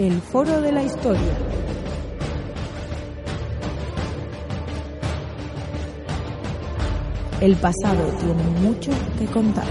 El Foro de la Historia. El pasado tiene mucho que contar.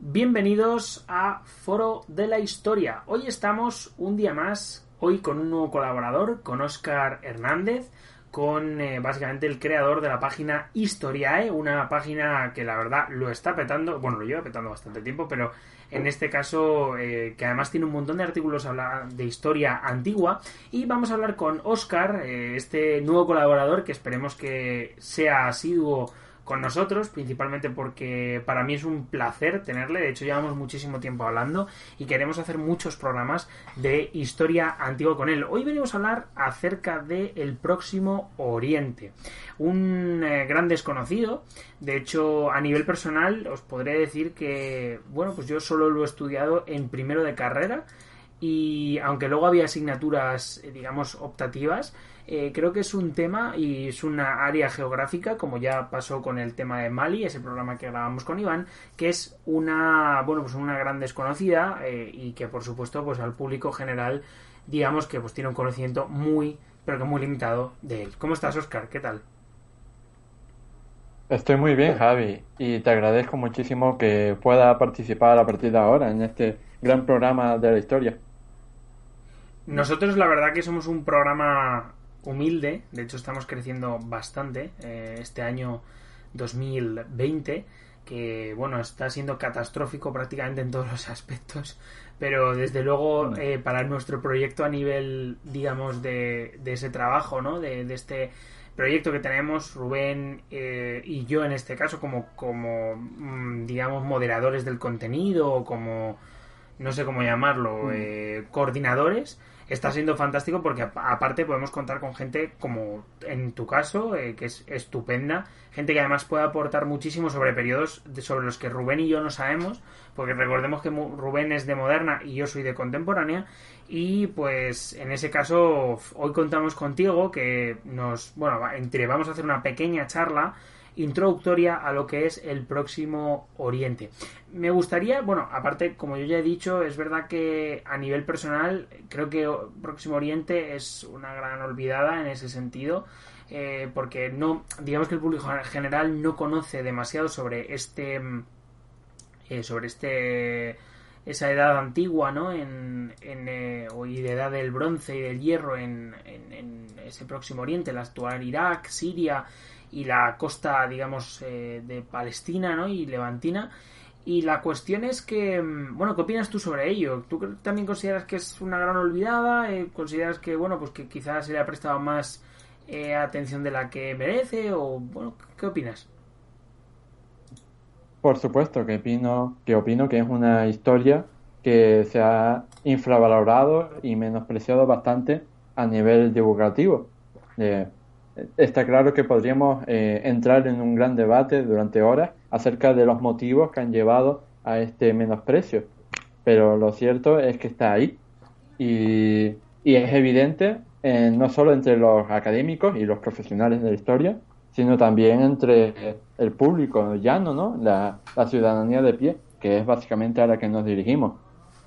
Bienvenidos a Foro de la Historia. Hoy estamos un día más, hoy con un nuevo colaborador, con Óscar Hernández, con eh, básicamente el creador de la página Historiae, una página que la verdad lo está petando, bueno, lo lleva petando bastante tiempo, pero en este caso eh, que además tiene un montón de artículos de historia antigua. Y vamos a hablar con Oscar, eh, este nuevo colaborador que esperemos que sea asiduo con nosotros, principalmente porque para mí es un placer tenerle. De hecho, llevamos muchísimo tiempo hablando y queremos hacer muchos programas de historia antigua con él. Hoy venimos a hablar acerca del el próximo Oriente. Un eh, gran desconocido. De hecho, a nivel personal, os podré decir que, bueno, pues yo solo lo he estudiado en primero de carrera y aunque luego había asignaturas, eh, digamos, optativas, eh, creo que es un tema y es una área geográfica, como ya pasó con el tema de Mali, ese programa que grabamos con Iván, que es una, bueno, pues una gran desconocida eh, y que por supuesto, pues al público general, digamos que pues tiene un conocimiento muy, pero que muy limitado de él. ¿Cómo estás, Oscar? ¿Qué tal? Estoy muy bien, Javi, y te agradezco muchísimo que pueda participar a partir de ahora en este gran programa de la historia. Nosotros la verdad que somos un programa humilde, de hecho estamos creciendo bastante eh, este año 2020 que bueno está siendo catastrófico prácticamente en todos los aspectos pero desde luego eh, para nuestro proyecto a nivel digamos de, de ese trabajo no de, este proyecto que tenemos Rubén eh, y yo en este caso como como mm, digamos moderadores del contenido o como no sé cómo llamarlo mm. coordinadores está siendo fantástico porque aparte podemos contar con gente como en tu caso, eh, que es estupenda, gente que además puede aportar muchísimo sobre periodos sobre los que Rubén y yo no sabemos, porque recordemos que Rubén es de moderna y yo soy de contemporánea, y pues en ese caso hoy contamos contigo que nos, bueno, entre vamos a hacer una pequeña charla introductoria a lo que es el próximo Oriente. Me gustaría, bueno, aparte, como yo ya he dicho, es verdad que a nivel personal creo que Próximo Oriente es una gran olvidada en ese sentido. Eh, porque no, digamos que el público en general no conoce demasiado sobre este, eh, sobre este, esa edad antigua, ¿no? En, en eh, y de edad del bronce y del hierro en, en, ese próximo Oriente, el actual Irak, Siria y la costa, digamos, eh, de Palestina ¿no? y Levantina. Y la cuestión es que, mm, bueno, ¿qué opinas tú sobre ello? ¿Tú también consideras que es una gran olvidada? Eh, ¿Consideras que, bueno, pues que quizás se le ha prestado más eh, atención de la que merece? ¿O, bueno, qué opinas? Por supuesto que opino, que opino que es una historia que se ha infravalorado y menospreciado bastante a nivel divulgativo está claro que podríamos eh, entrar en un gran debate durante horas acerca de los motivos que han llevado a este menosprecio. Pero lo cierto es que está ahí y, es evidente eh, no solo entre los académicos y los profesionales de la historia, sino también entre el público llano, ¿no? la, la ciudadanía de pie, que es básicamente a la que nos dirigimos.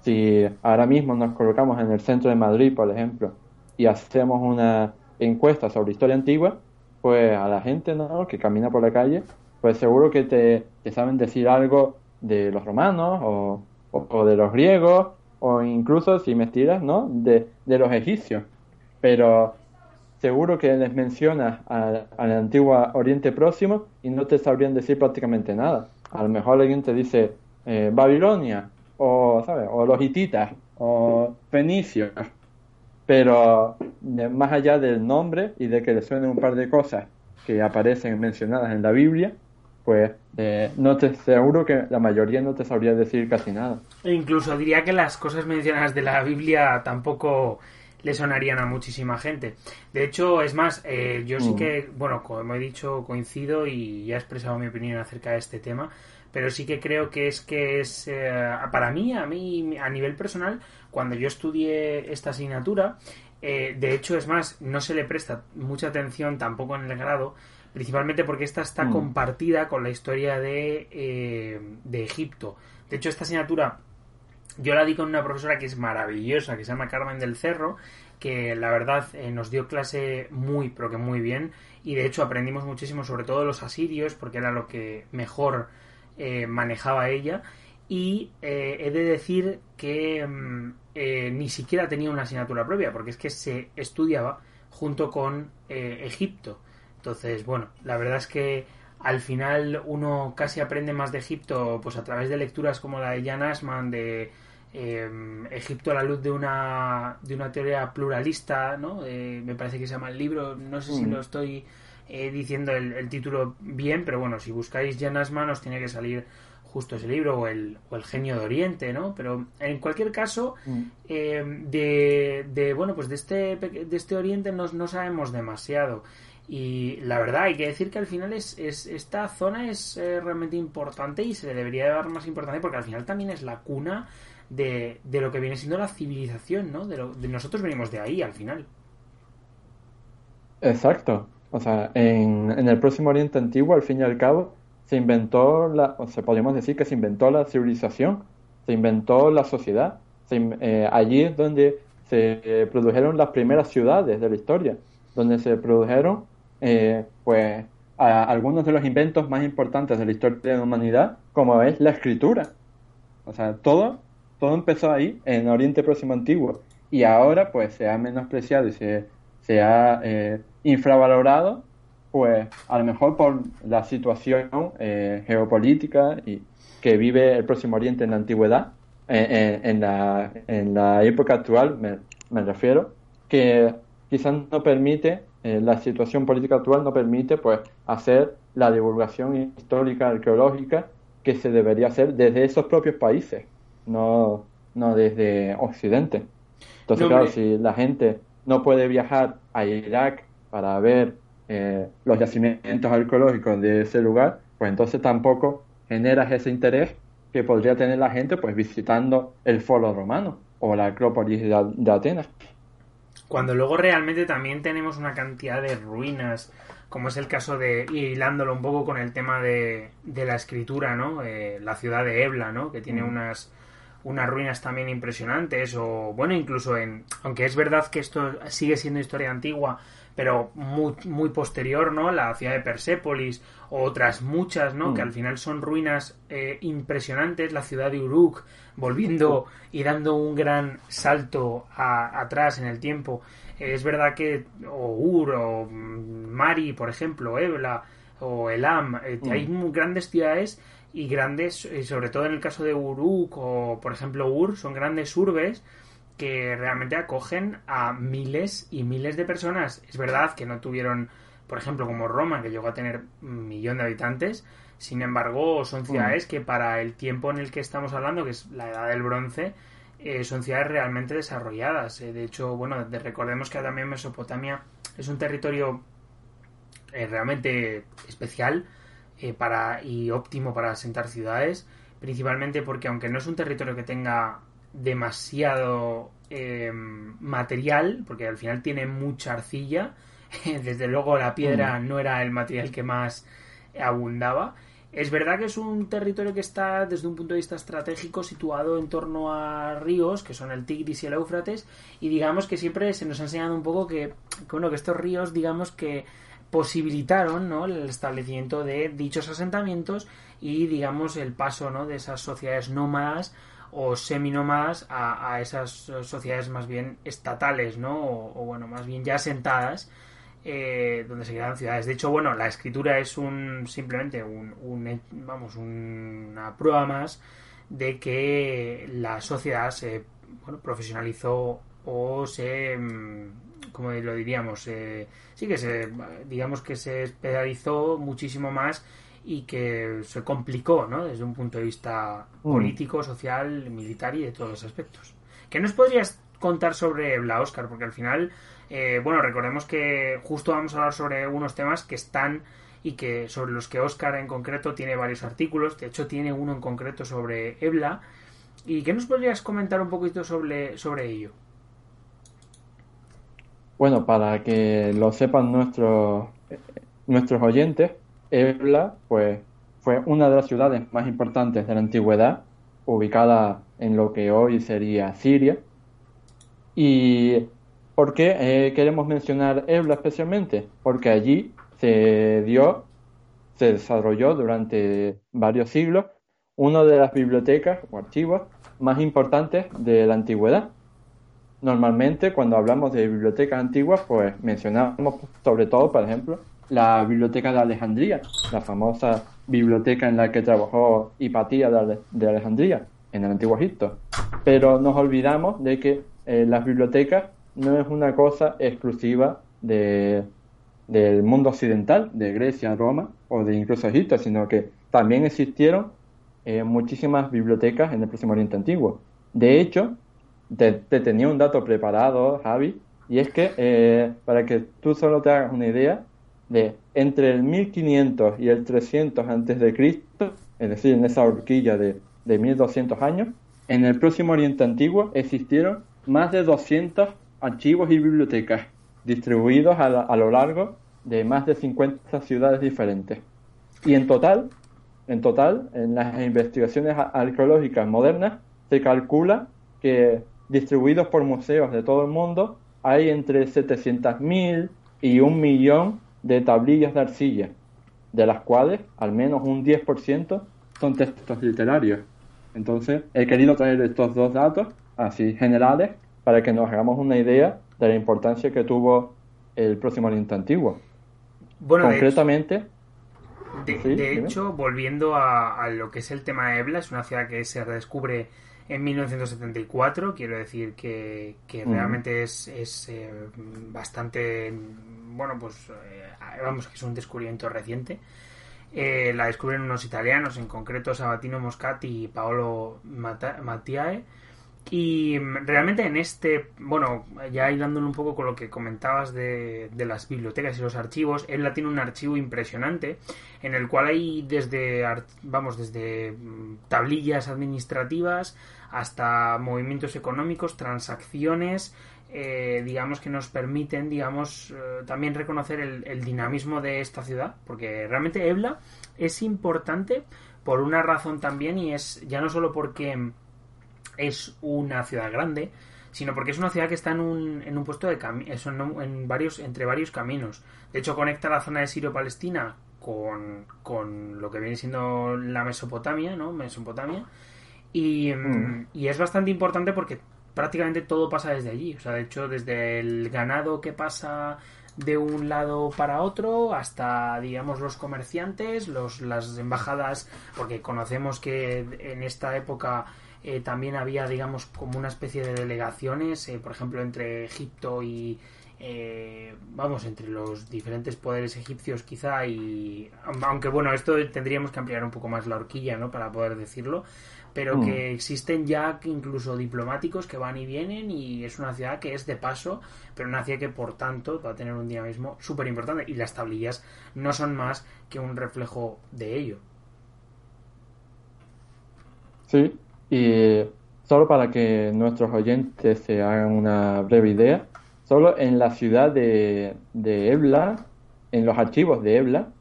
Si ahora mismo nos colocamos en el centro de Madrid, por ejemplo, y hacemos una encuestas sobre historia antigua, pues a la gente ¿no? que camina por la calle, pues seguro que te, saben decir algo de los romanos o, de los griegos o incluso, si me tiras, ¿no? de, de los egipcios. Pero seguro que les mencionas al, antiguo Oriente Próximo y no te sabrían decir prácticamente nada. A lo mejor alguien te dice eh, Babilonia o, ¿sabes? o los hititas o fenicios. Pero más allá del nombre y de que le suenen un par de cosas que aparecen mencionadas en la Biblia, pues eh, no te seguro que la mayoría no te sabría decir casi nada. E incluso diría que las cosas mencionadas de la Biblia tampoco le sonarían a muchísima gente. De hecho, es más, eh, yo sí mm. que, bueno, como he dicho, coincido y ya he expresado mi opinión acerca de este tema, pero sí que creo que es que es, eh, para mí, a mí, a nivel personal, cuando yo estudié esta asignatura, eh, de hecho, es más, no se le presta mucha atención tampoco en el grado, principalmente porque esta está mm. compartida con la historia de, de Egipto. De hecho, esta asignatura yo la di con una profesora que es maravillosa, que se llama Carmen del Cerro, que la verdad eh, nos dio clase muy, pero que muy bien. Y de hecho aprendimos muchísimo sobre todo los asirios, porque era lo que mejor eh, manejaba ella. Y eh, he de decir que mm, ni siquiera tenía una asignatura propia, porque es que se estudiaba junto con Egipto. Entonces, bueno, la verdad es que al final uno casi aprende más de Egipto pues a través de lecturas como la de Jan Asman de em, Egipto a la luz de una de una teoría pluralista no eh, me parece que se llama el libro no sé si mm. lo estoy eh, diciendo el, título bien pero bueno si buscáis Jan Asman os tiene que salir justo ese libro o el, o el genio de Oriente no pero en cualquier caso mm. em, de, de, bueno pues de este de este Oriente no, no sabemos demasiado y la verdad, hay que decir que al final es, esta zona es eh, realmente importante y se le debería dar más importancia porque al final también es la cuna de, lo que viene siendo la civilización, ¿no? De, lo, de nosotros venimos de ahí al final. Exacto. O sea, en, el próximo Oriente Antiguo, al fin y al cabo, se inventó, la, o sea, podríamos decir que se inventó la civilización, se inventó la sociedad. Eh, allí es donde se eh, produjeron las primeras ciudades de la historia, donde se produjeron eh, pues algunos de los inventos más importantes de la historia de la humanidad, como es la escritura. O sea, todo, todo empezó ahí, en Oriente Próximo Antiguo, y ahora pues se ha menospreciado y se, se ha infravalorado, pues a lo mejor por la situación eh, geopolítica y que vive el Próximo Oriente en la antigüedad, en, la, en la época actual me, me refiero, que quizás no permite eh, la situación política actual no permite pues hacer la divulgación histórica arqueológica que se debería hacer desde esos propios países, no, no desde Occidente. Entonces, claro, si la gente no puede viajar a Irak para ver eh, los yacimientos arqueológicos de ese lugar, pues entonces tampoco generas ese interés que podría tener la gente pues visitando el foro romano o la Acrópolis de Atenas. Cuando luego realmente también tenemos una cantidad de ruinas, como es el caso de, y hilándolo un poco con el tema de, de la escritura, ¿no? Eh, la ciudad de Ebla, ¿no? Que tiene mm. unas, unas ruinas también impresionantes, o bueno, incluso en, aunque es verdad que esto sigue siendo historia antigua, pero muy, muy posterior, ¿no? La ciudad de Persépolis, o otras muchas, ¿no? Que mm. al final son ruinas eh, impresionantes, la ciudad de Uruk, volviendo y dando un gran salto atrás en el tiempo. es verdad que, o Ur, o Mari, por ejemplo, Ebla, o Elam, eh, mm. hay grandes ciudades y grandes, y sobre todo en el caso de Uruk, o por ejemplo Ur, son grandes urbes que realmente acogen a miles y miles de personas. Es verdad que no tuvieron, por ejemplo, como Roma, que llegó a tener un millón de habitantes. Sin embargo, son ciudades que para el tiempo en el que estamos hablando, que es la edad del bronce, eh, son ciudades realmente desarrolladas. Eh, de hecho, bueno, recordemos que también Mesopotamia es un territorio eh, realmente especial para y óptimo para asentar ciudades, principalmente porque aunque no es un territorio que tenga demasiado em, material, porque al final tiene mucha arcilla. Desde luego la piedra mm. no era el material que más abundaba. Es verdad que es un territorio que está desde un punto de vista estratégico situado en torno a ríos, que son el Tigris y el Éufrates, y digamos que siempre se nos ha enseñado un poco que, bueno, que estos ríos, digamos que posibilitaron ¿no? el establecimiento de dichos asentamientos y digamos el paso ¿no? de esas sociedades nómadas o seminómadas a, a esas sociedades más bien estatales, ¿no? O, bueno, más bien ya asentadas, eh, donde se quedan ciudades. De hecho, bueno, la escritura es un simplemente un, vamos, una prueba más de que la sociedad se bueno, profesionalizó o se mm, como lo diríamos eh, sí que se digamos que se especializó muchísimo más y que se complicó ¿no? desde un punto de vista Mm. político, social, militar y de todos los aspectos. ¿Qué nos podrías contar sobre Ebla, Oscar? Porque al final, eh, bueno, recordemos que justo vamos a hablar sobre unos temas que están y que sobre los que Oscar en concreto tiene varios artículos, de hecho tiene uno en concreto sobre Ebla. ¿Y qué nos podrías comentar un poquito sobre, sobre ello? Bueno, para que lo sepan nuestros, nuestros oyentes, Ebla pues, fue una de las ciudades más importantes de la antigüedad, ubicada en lo que hoy sería Siria. ¿Y por qué eh, queremos mencionar Ebla especialmente? Porque allí se dio, se desarrolló durante varios siglos una de las bibliotecas o archivos más importantes de la antigüedad. Normalmente cuando hablamos de bibliotecas antiguas, pues mencionamos sobre todo, por ejemplo, la biblioteca de Alejandría, la famosa biblioteca en la que trabajó Hipatía de, Ale- de Alejandría, en el antiguo Egipto. Pero nos olvidamos de que eh, las bibliotecas no es una cosa exclusiva de, del mundo occidental, de Grecia, Roma o de incluso Egipto, sino que también existieron eh, muchísimas bibliotecas en el Próximo Oriente Antiguo. De hecho, te, te tenía un dato preparado, Javi, y es que eh, para que tú solo te hagas una idea, de entre el 1500 y el 300 antes de Cristo, es decir, en esa horquilla de, de 1200 años, en el Próximo Oriente Antiguo existieron más de 200 archivos y bibliotecas distribuidos a, la- a lo largo de más de 50 ciudades diferentes. Y en total, en total, en las investigaciones arqueológicas modernas, se calcula que distribuidos por museos de todo el mundo hay entre 700.000 y un millón de tablillas de arcilla, de las cuales al menos un 10% son textos literarios. Entonces, he querido traer estos dos datos, así generales, para que nos hagamos una idea de la importancia que tuvo el próximo Oriente Antiguo. Bueno, de hecho- Concretamente, De, Sí, de dime. hecho, volviendo a, a lo que es el tema de Ebla, es una ciudad que se redescubre en 1974. Quiero decir que, que realmente es, es eh, bastante. Bueno, pues eh, vamos, que es un descubrimiento reciente. Eh, la descubren unos italianos, en concreto Sabatino Moscati y Paolo Mattiae. Y realmente en este, bueno, ya hilándolo un poco con lo que comentabas de, de las bibliotecas y los archivos, Ebla tiene un archivo impresionante en el cual hay desde, vamos, desde mm, tablillas administrativas hasta movimientos económicos, transacciones, eh, digamos que nos permiten, digamos, eh, también reconocer el, el dinamismo de esta ciudad, porque realmente Ebla es importante por una razón también y es ya no solo porque es una ciudad grande, sino porque es una ciudad que está en un, en un puesto de caminos, en varios, entre varios caminos. De hecho, conecta la zona de Sirio-Palestina con, con lo que viene siendo la Mesopotamia, ¿no? Mesopotamia. Y, Mm. y es bastante importante porque prácticamente todo pasa desde allí. O sea, de hecho, desde el ganado que pasa de un lado para otro hasta, digamos, los comerciantes, los, las embajadas, porque conocemos que en esta época eh, también había, digamos, como una especie de delegaciones, eh, por ejemplo, entre Egipto y, eh, vamos, entre los diferentes poderes egipcios quizá y, aunque bueno, esto tendríamos que ampliar un poco más la horquilla, ¿no? Para poder decirlo, pero Mm. que existen ya incluso diplomáticos que van y vienen y es una ciudad que es de paso, pero una ciudad que por tanto va a tener un dinamismo súper importante y las tablillas no son más que un reflejo de ello. Sí, y solo para que nuestros oyentes se hagan una breve idea, solo en la ciudad de, de Ebla, en los archivos de Ebla,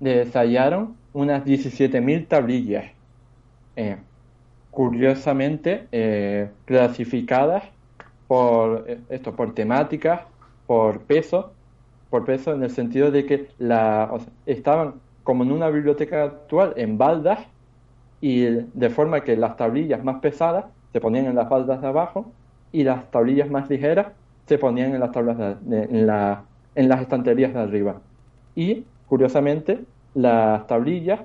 se hallaron unas 17.000 tablillas, eh, curiosamente eh, clasificadas por eh, esto, por temáticas, por peso, por peso en el sentido de que la, estaban como en una biblioteca actual en baldas y de forma que las tablillas más pesadas se ponían en las baldas de abajo y las tablillas más ligeras se ponían en las tablas en, la- en las estanterías de arriba. Y curiosamente, las tablillas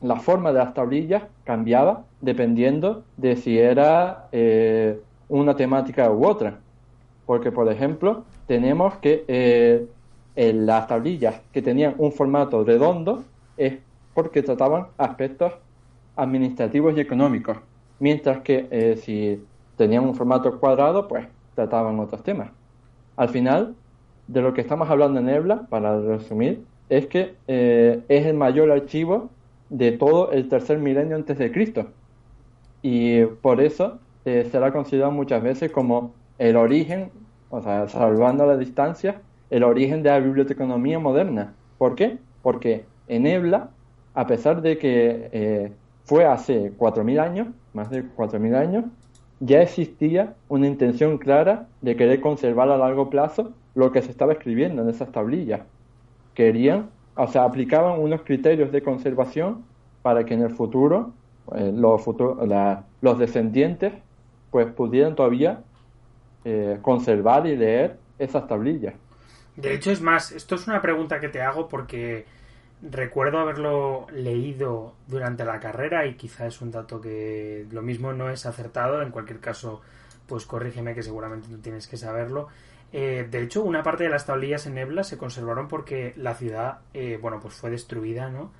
la forma de las tablillas cambiaba dependiendo de si era eh, una temática u otra. Porque, por ejemplo, tenemos que eh, en las tablillas que tenían un formato redondo es porque trataban aspectos administrativos y económicos, mientras que eh, si tenían un formato cuadrado, pues trataban otros temas. Al final, de lo que estamos hablando en Ebla, para resumir, es que es el mayor archivo de todo el tercer milenio antes de Cristo. Y por eso eh, será considerado muchas veces como el origen, o sea, salvando la distancia, el origen de la biblioteconomía moderna. ¿Por qué? Porque en Ebla, a pesar de que eh, fue hace 4.000 años, más de 4.000 años, ya existía una intención clara de querer conservar a largo plazo lo que se estaba escribiendo en esas tablillas. Querían, o sea, aplicaban unos criterios de conservación para que en el futuro, eh, los, los descendientes, pues pudieran todavía eh, conservar y leer esas tablillas. De hecho, es más, esto es una pregunta que te hago porque recuerdo haberlo leído durante la carrera y quizá es un dato que lo mismo no es acertado. En cualquier caso, pues corrígeme que seguramente tú tienes que saberlo. Eh, de hecho, una parte de las tablillas en Ebla se conservaron porque la ciudad, eh, bueno, pues fue destruida, ¿no?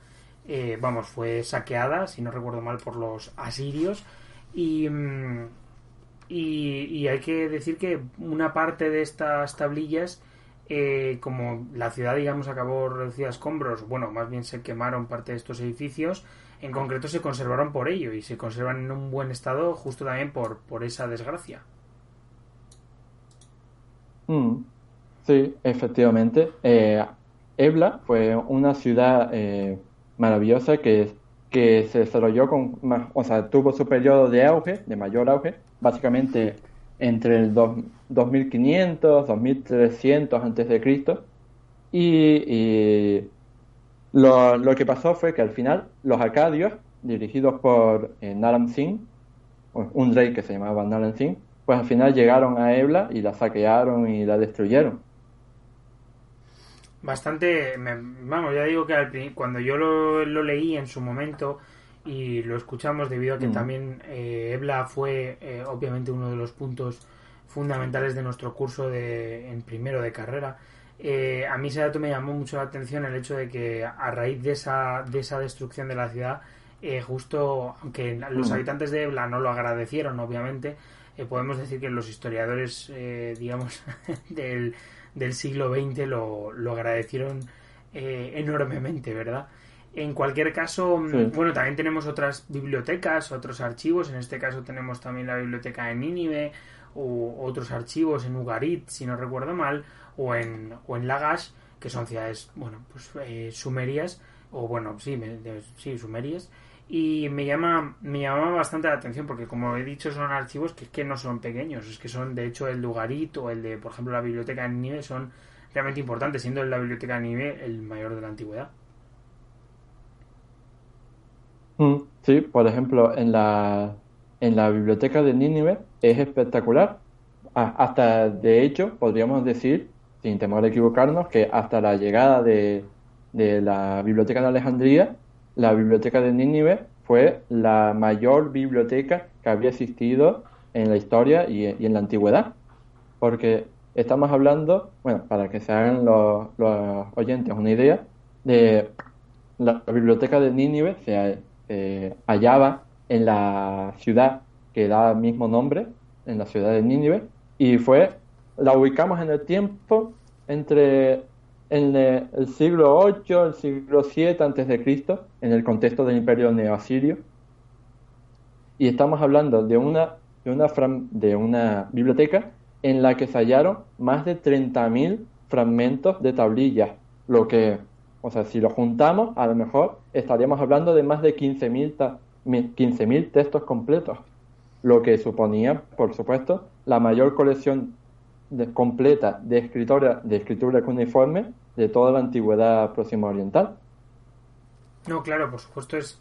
Eh, vamos, fue saqueada, si no recuerdo mal, por los asirios. Y, mm, y, y hay que decir que una parte de estas tablillas eh, como la ciudad, digamos, acabó reducida a escombros, bueno, más bien se quemaron parte de estos edificios, en concreto se conservaron por ello y se conservan en un buen estado justo también por, por esa desgracia. Mm, sí, efectivamente. Eh, Ebla fue una ciudad eh, maravillosa que, que se desarrolló con, o sea, tuvo su periodo de auge, de mayor auge, básicamente entre el 2500, 2300 antes de Cristo y, lo, lo, que pasó fue que al final los acadios, dirigidos por eh, Naram Singh, un rey que se llamaba Naram Singh, pues al final llegaron a Ebla y la saquearon y la destruyeron. Bastante, vamos, ya digo que cuando yo lo, lo leí en su momento, y lo escuchamos debido a que mm. también eh, Ebla fue eh, obviamente uno de los puntos fundamentales de nuestro curso de, en primero de carrera. Eh, a mí ese dato me llamó mucho la atención el hecho de que a raíz de esa, de esa destrucción de la ciudad, justo, aunque los habitantes de Ebla no lo agradecieron, obviamente, podemos decir que los historiadores, digamos, del, del siglo XX lo, lo agradecieron enormemente, ¿verdad? En cualquier caso, mm, bueno, también tenemos otras bibliotecas, otros archivos. En este caso tenemos también la biblioteca de Nínive o otros archivos en Ugarit, si no recuerdo mal, o en, o en Lagash, que son ciudades, bueno, pues eh, sumerias, o bueno, sí, sí, sumerias. Y me llama, me llama bastante la atención porque, como he dicho, son archivos que, que no son pequeños. Es que son, de hecho, el de Ugarit o el de, por ejemplo, la biblioteca de Nínive son realmente importantes, siendo la biblioteca de Nínive el mayor de la antigüedad. Mm, sí, por ejemplo, en la, en la biblioteca de Nínive es espectacular. hasta, de hecho, podríamos decir, sin temor a equivocarnos, que hasta la llegada de, de la biblioteca de Alejandría, la biblioteca de Nínive fue la mayor biblioteca que había existido en la historia y, en la antigüedad. Porque estamos hablando, bueno, para que se hagan los, los oyentes una idea, de la biblioteca de Nínive se, eh, hallaba en la ciudad que da el mismo nombre, en la ciudad de Nínive, y fue, la ubicamos en el tiempo entre en el siglo 8, el siglo 7 antes de Cristo, en el contexto del imperio neoasirio. Y estamos hablando de una, de una, de una biblioteca en la que se hallaron más de 30.000 fragmentos de tablillas, lo que o sea, si lo juntamos, a lo mejor estaríamos hablando de más de 15.000 textos completos, lo que suponía, por supuesto, la mayor colección completa de escritura, de escritura cuneiforme de toda la antigüedad próxima oriental. No, claro, por supuesto es,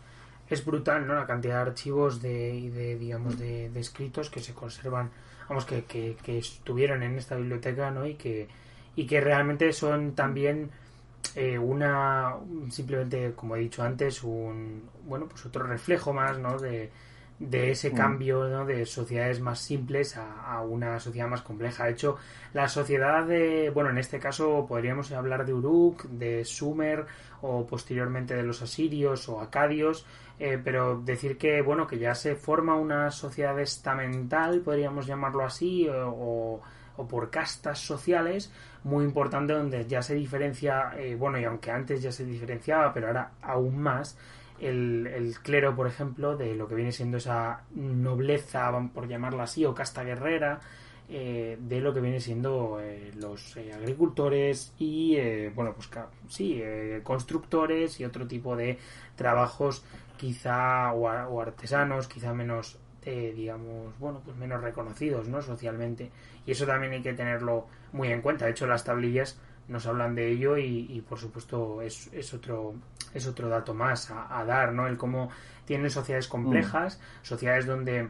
es brutal, ¿no? La cantidad de archivos de, de digamos, de, escritos que se conservan, vamos, que, que, estuvieron en esta biblioteca, ¿no? Y que, y que realmente son también eh, una simplemente como he dicho antes un bueno pues otro reflejo más no de, de ese mm. cambio ¿no? de sociedades más simples a, una sociedad más compleja. De hecho, la sociedad de, bueno, en este caso podríamos hablar de Uruk, de Sumer o posteriormente de los asirios o acadios, eh, pero decir que, bueno, que ya se forma una sociedad estamental, podríamos llamarlo así, o, o por castas sociales, muy importante donde ya se diferencia, eh, bueno, y aunque antes ya se diferenciaba, pero ahora aún más, el, clero, por ejemplo, de lo que viene siendo esa nobleza, por llamarla así, o casta guerrera, eh, de lo que viene siendo eh, los eh, agricultores y, bueno, pues sí, constructores y otro tipo de trabajos quizá o, artesanos, quizá menos, digamos, bueno, pues menos reconocidos, ¿no? Socialmente. Y eso también hay que tenerlo muy en cuenta. De hecho, las tablillas nos hablan de ello y, por supuesto es, es, otro es otro dato más a, dar, ¿no? El cómo tienen sociedades complejas, mm. sociedades donde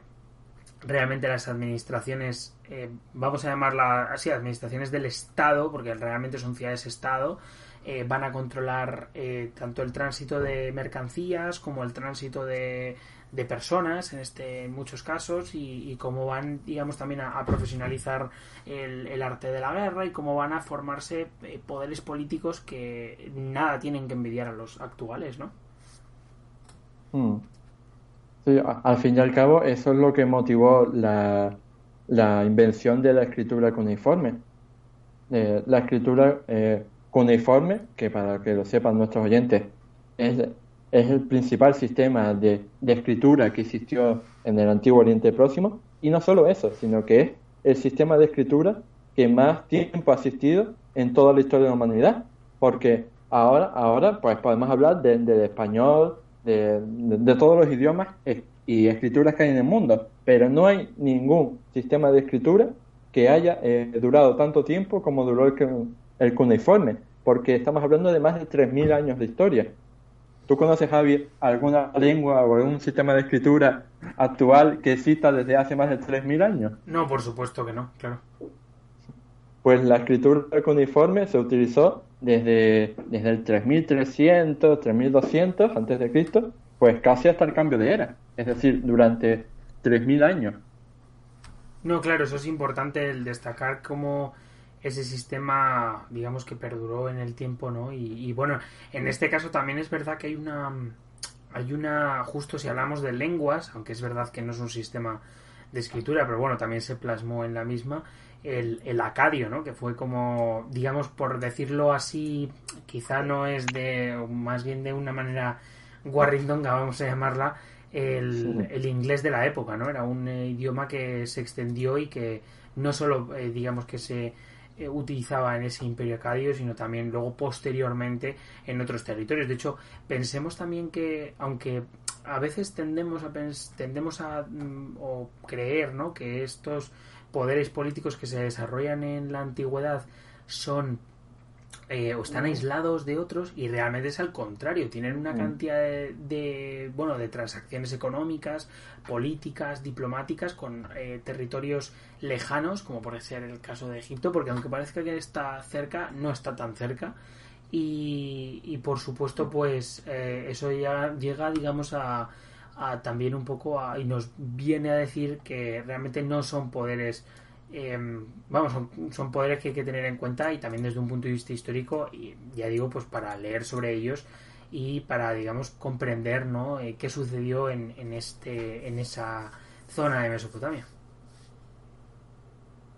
realmente las administraciones, eh, vamos a llamarlas así, administraciones del Estado, porque realmente son ciudades-Estado, eh, van a controlar eh, tanto el tránsito de mercancías como el tránsito de, de personas en este muchos casos y, cómo van digamos también a, profesionalizar el, arte de la guerra y cómo van a formarse eh, poderes políticos que nada tienen que envidiar a los actuales no hmm. al fin y al cabo eso es lo que motivó la, la invención de la escritura cuneiforme eh, la escritura eh, cuneiforme que para que lo sepan nuestros oyentes es es el principal sistema de, escritura que existió en el antiguo Oriente Próximo. Y no solo eso, sino que es el sistema de escritura que más tiempo ha existido en toda la historia de la humanidad. Porque ahora, ahora pues podemos hablar del español, de, todos los idiomas y escrituras que hay en el mundo. Pero no hay ningún sistema de escritura que haya eh, durado tanto tiempo como duró el, el cuneiforme. Porque estamos hablando de más de 3.000 años de historia. ¿Tú conoces, Javi, alguna lengua o algún sistema de escritura actual que exista desde hace más de 3.000 años? No, por supuesto que no, claro. Pues la escritura cuneiforme se utilizó desde, desde el 3300, 3200 antes de Cristo, pues casi hasta el cambio de era, es decir, durante 3000 años. No, claro, eso es importante el destacar cómo ese sistema, digamos que perduró en el tiempo, ¿no? Y, bueno, en este caso también es verdad que hay una, hay una, justo si hablamos de lenguas, aunque es verdad que no es un sistema de escritura, pero bueno, también se plasmó en la misma, el, el acadio, ¿no? Que fue como, digamos, por decirlo así, quizá no es de, más bien de una manera guarrindonga, vamos a llamarla, el, el inglés de la época, ¿no? Era un eh, idioma que se extendió y que no solo, eh, digamos, que se eh, utilizaba en ese imperio acadio, sino también luego posteriormente en otros territorios. De hecho, pensemos también que, aunque a veces tendemos a, tendemos a mm, o creer ¿no? que estos poderes políticos que se desarrollan en la antigüedad son eh, o están aislados de otros y realmente es al contrario, tienen una mm. cantidad de, bueno, de transacciones económicas, políticas, diplomáticas con eh, territorios lejanos, como puede ser el caso de Egipto, porque aunque parezca que está cerca, no está tan cerca. Y, por supuesto, pues eh, eso ya llega, digamos, a, a también un poco a, y nos viene a decir que realmente no son poderes Em, vamos, son, poderes que hay que tener en cuenta y también desde un punto de vista histórico, y ya digo, pues para leer sobre ellos y para, digamos, comprender ¿no? Eh, qué sucedió en, en, este, en esa zona de Mesopotamia.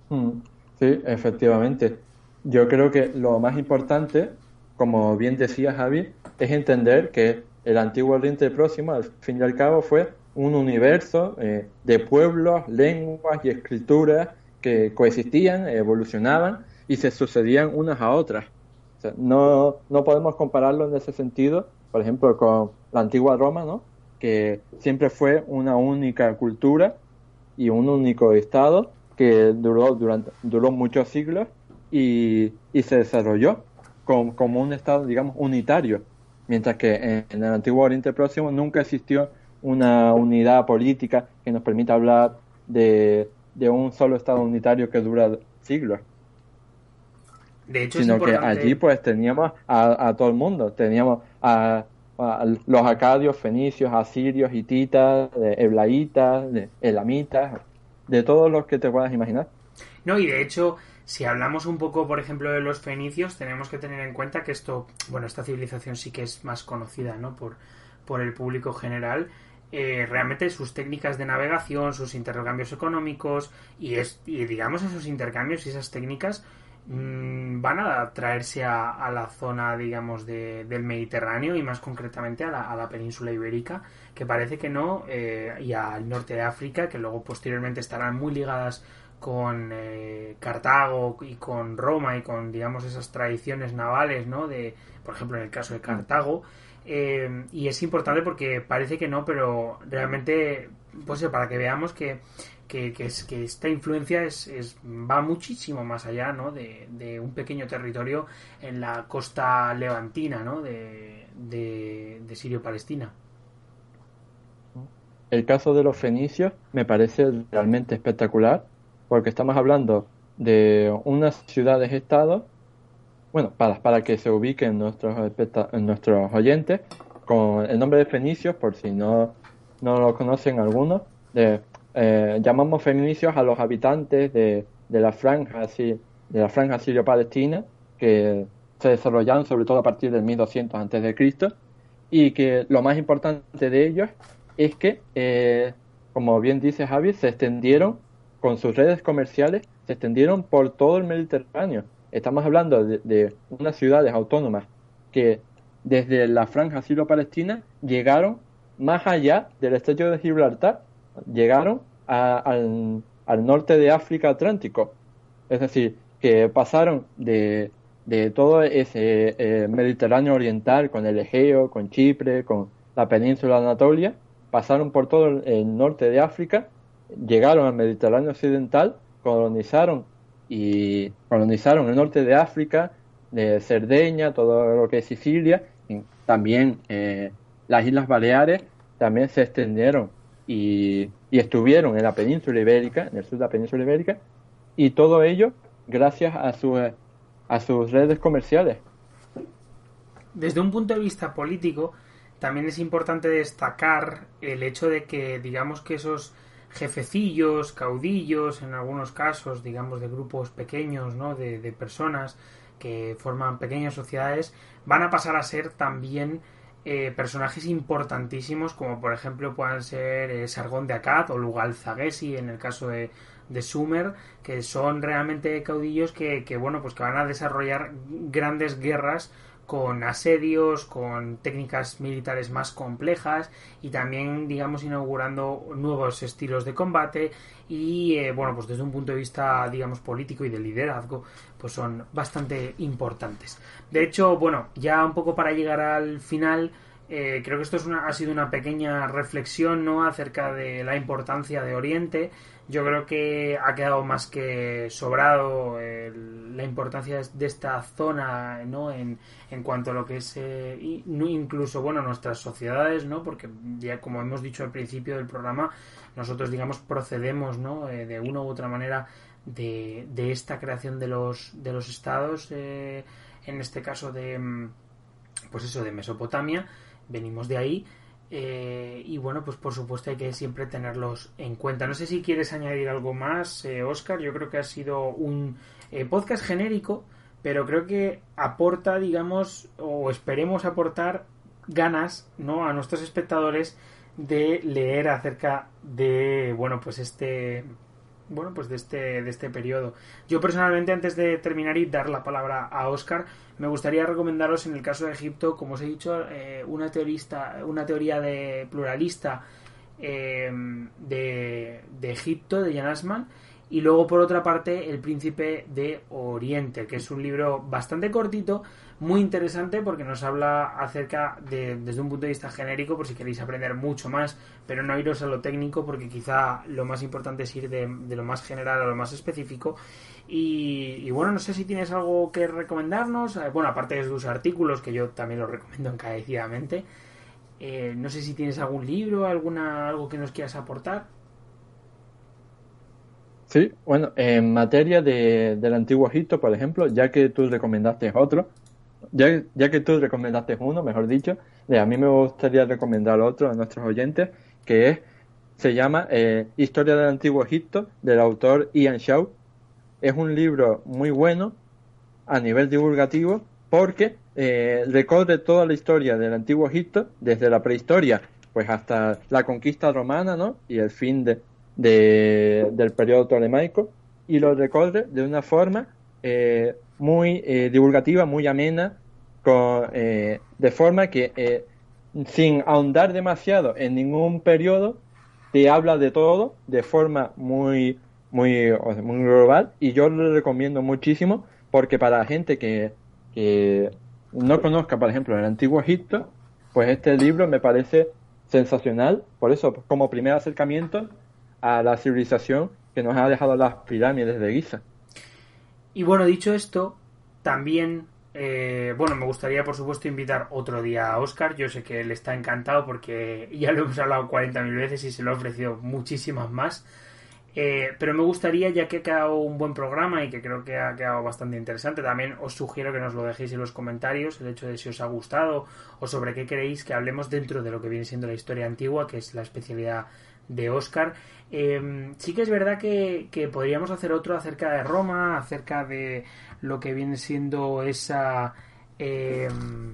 Mm, sí, efectivamente. Yo creo que lo más importante, como bien decía Javi, es entender que el antiguo Oriente Próximo, al fin y al cabo, fue un universo eh, de pueblos, lenguas y escrituras que coexistían, evolucionaban y se sucedían unas a otras. no, no podemos compararlo en ese sentido, por ejemplo, con la antigua Roma, ¿no? que siempre fue una única cultura y un único estado que duró, durante, duró muchos siglos y, y se desarrolló como, un estado, digamos, unitario, mientras que en, el antiguo Oriente Próximo nunca existió una unidad política que nos permita hablar de, de un solo Estado unitario que dura siglos. De hecho, sino que allí pues teníamos a, todo el mundo, teníamos a, los acadios, fenicios, asirios, hititas, eblaitas, elamitas, de todos los que te puedas imaginar. No, y de hecho, si hablamos un poco, por ejemplo, de los fenicios, tenemos que tener en cuenta que esto, bueno, esta civilización sí que es más conocida, ¿no? Por, por el público general. Eh, realmente sus técnicas de navegación, sus intercambios económicos y, es, y digamos esos intercambios y esas técnicas Mm, van a traerse a, la zona, digamos, del Mediterráneo y más concretamente a la, península ibérica, que parece que no, eh, y al norte de África, que luego posteriormente estarán muy ligadas con eh, Cartago y con Roma y con, digamos, esas tradiciones navales, ¿no? De, por ejemplo, en el caso de Cartago. Eh, y es importante porque parece que no, pero realmente, pues para que veamos que que, es, esta influencia es, va muchísimo más allá ¿no? de, un pequeño territorio en la costa levantina ¿no? de, de Sirio-Palestina. El caso de los fenicios me parece realmente espectacular porque estamos hablando de unas ciudades-estado, bueno, para, para que se ubiquen nuestros, nuestros oyentes, con el nombre de fenicios, por si no, no lo conocen algunos, de eh, llamamos feminicios a los habitantes de, la franja de la franja sirio-palestina que se desarrollaron sobre todo a partir del 1200 antes de Cristo y que lo más importante de ellos es que eh, como bien dice Javi se extendieron con sus redes comerciales se extendieron por todo el Mediterráneo estamos hablando de, de unas ciudades autónomas que desde la franja sirio-palestina llegaron más allá del estrecho de Gibraltar llegaron al, norte de África Atlántico. Es decir, que pasaron de, todo ese eh, Mediterráneo oriental, con el Egeo, con Chipre, con la península de Anatolia, pasaron por todo el, norte de África, llegaron al Mediterráneo occidental, colonizaron y colonizaron el norte de África, de Cerdeña, todo lo que es Sicilia, y también eh, las Islas Baleares también se extendieron y, estuvieron en la península ibérica, en el sur de la península ibérica, y todo ello gracias a, su, a sus redes comerciales. Desde un punto de vista político, también es importante destacar el hecho de que, digamos que esos jefecillos, caudillos, en algunos casos, digamos, de grupos pequeños, ¿no? de, de personas que forman pequeñas sociedades, van a pasar a ser también eh, personajes importantísimos como por ejemplo puedan ser eh, Sargón de Akkad o Lugal Zagesi en el caso de, de Sumer que son realmente caudillos que, que, bueno pues que van a desarrollar grandes guerras con asedios, con técnicas militares más complejas y también, digamos, inaugurando nuevos estilos de combate y, eh, bueno, pues desde un punto de vista, digamos, político y de liderazgo, pues son bastante importantes. De hecho, bueno, ya un poco para llegar al final, eh, creo que esto es una, ha sido una pequeña reflexión ¿no? acerca de la importancia de Oriente. Yo creo que ha quedado más que sobrado la importancia de esta zona ¿no? en, en cuanto a lo que es eh, incluso bueno nuestras sociedades, ¿no? porque ya como hemos dicho al principio del programa, nosotros digamos procedemos ¿no? Eh, de una u otra manera de, de, esta creación de los, de los estados, en este caso de pues eso de Mesopotamia venimos de ahí. Eh, y bueno, pues por supuesto hay que siempre tenerlos en cuenta. No sé si quieres añadir algo más, eh, Oscar. Yo creo que ha sido un eh, podcast genérico, pero creo que aporta, digamos, o esperemos aportar ganas, ¿no? A nuestros espectadores de leer acerca de, bueno, pues este bueno, pues de este, de este periodo. Yo personalmente, antes de terminar y dar la palabra a Oscar, me gustaría recomendaros en el caso de Egipto, como os he dicho, eh, una, teorista, una teoría de pluralista eh, de, de, Egipto, de Jan Asman, y luego por otra parte El Príncipe de Oriente, que es un libro bastante cortito, muy interesante porque nos habla acerca de, desde un punto de vista genérico, por si queréis aprender mucho más, pero no iros a lo técnico porque quizá lo más importante es ir de, lo más general a lo más específico. Y, bueno, no sé si tienes algo que recomendarnos, eh, bueno, aparte de sus artículos, que yo también los recomiendo encarecidamente. Eh, no sé si tienes algún libro, alguna algo que nos quieras aportar. Sí, bueno, en materia de, del antiguo Egipto, por ejemplo, ya que tú recomendaste otro, ya, ya que tú recomendaste uno, mejor dicho, a mí me gustaría recomendar otro a nuestros oyentes, que es, se llama eh, Historia del Antiguo Egipto, del autor Ian Shaw. Es un libro muy bueno a nivel divulgativo porque eh, recorre toda la historia del Antiguo Egipto, desde la prehistoria pues hasta la conquista romana ¿no? y el fin de, del periodo tolemaico, y lo recorre de una forma eh, muy eh, divulgativa, muy amena, con, eh, de forma que sin ahondar demasiado en ningún periodo, te habla de todo de forma muy, muy, muy global y yo lo recomiendo muchísimo porque para la gente que, que no conozca, por ejemplo, el antiguo Egipto, pues este libro me parece sensacional, por eso, como primer acercamiento a la civilización que nos ha dejado las pirámides de Giza. Y bueno, dicho esto, también, eh, bueno, me gustaría por supuesto invitar otro día a Oscar. Yo sé que él está encantado porque ya lo hemos hablado 40.000 veces y se lo he ofrecido muchísimas más. Eh, pero me gustaría, ya que ha quedado un buen programa y que creo que ha quedado bastante interesante, también os sugiero que nos lo dejéis en los comentarios, el hecho de si os ha gustado o sobre qué queréis que hablemos dentro de lo que viene siendo la historia antigua, que es la especialidad de Oscar. Eh, sí que es verdad que, que, podríamos hacer otro acerca de Roma, acerca de lo que viene siendo esa... Eh,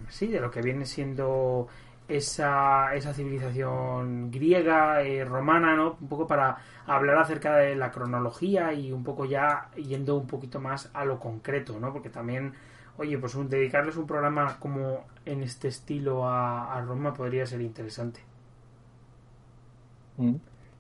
sí, de lo que viene siendo esa, esa civilización griega, eh, romana, ¿no? Un poco para hablar acerca de la cronología y un poco ya yendo un poquito más a lo concreto, ¿no? Porque también, oye, pues dedicarles un programa como en este estilo a Roma podría ser interesante.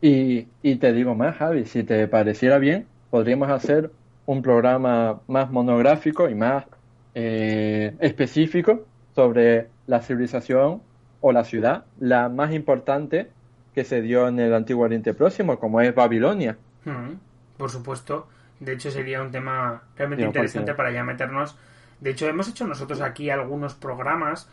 Y, y te digo más, Javi, si te pareciera bien, podríamos hacer un programa más monográfico y más eh, específico sobre la civilización o la ciudad, la más importante que se dio en el antiguo Oriente Próximo, como es Babilonia. Hmm, por supuesto. De hecho, sería un tema realmente interesante para ya meternos. De hecho, hemos hecho nosotros aquí algunos programas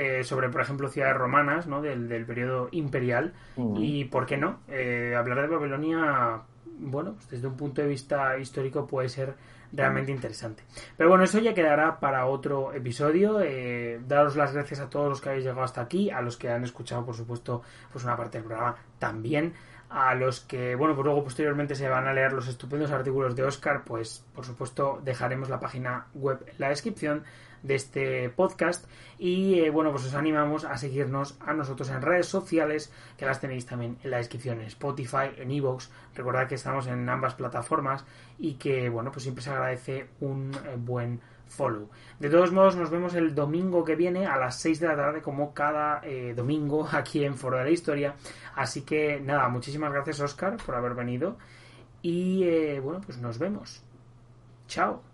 eh, sobre, por ejemplo, ciudades romanas, ¿no? Del, del periodo imperial. Y, ¿por qué no? Eh, hablar de Babilonia, bueno, pues desde un punto de vista histórico puede ser realmente interesante. Pero bueno, eso ya quedará para otro episodio. Eh, daros las gracias a todos los que habéis llegado hasta aquí, a los que han escuchado, por supuesto, pues una parte del programa también. A los que, bueno, pues luego posteriormente se van a leer los estupendos artículos de Oscar, pues por supuesto dejaremos la página web en la descripción de este podcast. Y eh, bueno, pues os animamos a seguirnos a nosotros en redes sociales, que las tenéis también en la descripción, en Spotify, en Evox. Recordad que estamos en ambas plataformas y que, bueno, pues siempre se agradece un eh, buen follow. De todos modos, nos vemos el domingo que viene a las 6 de la tarde, como cada eh, domingo aquí en Foro de la Historia. Así que nada, muchísimas gracias, Oscar, por haber venido. Y bueno, pues nos vemos. Chao.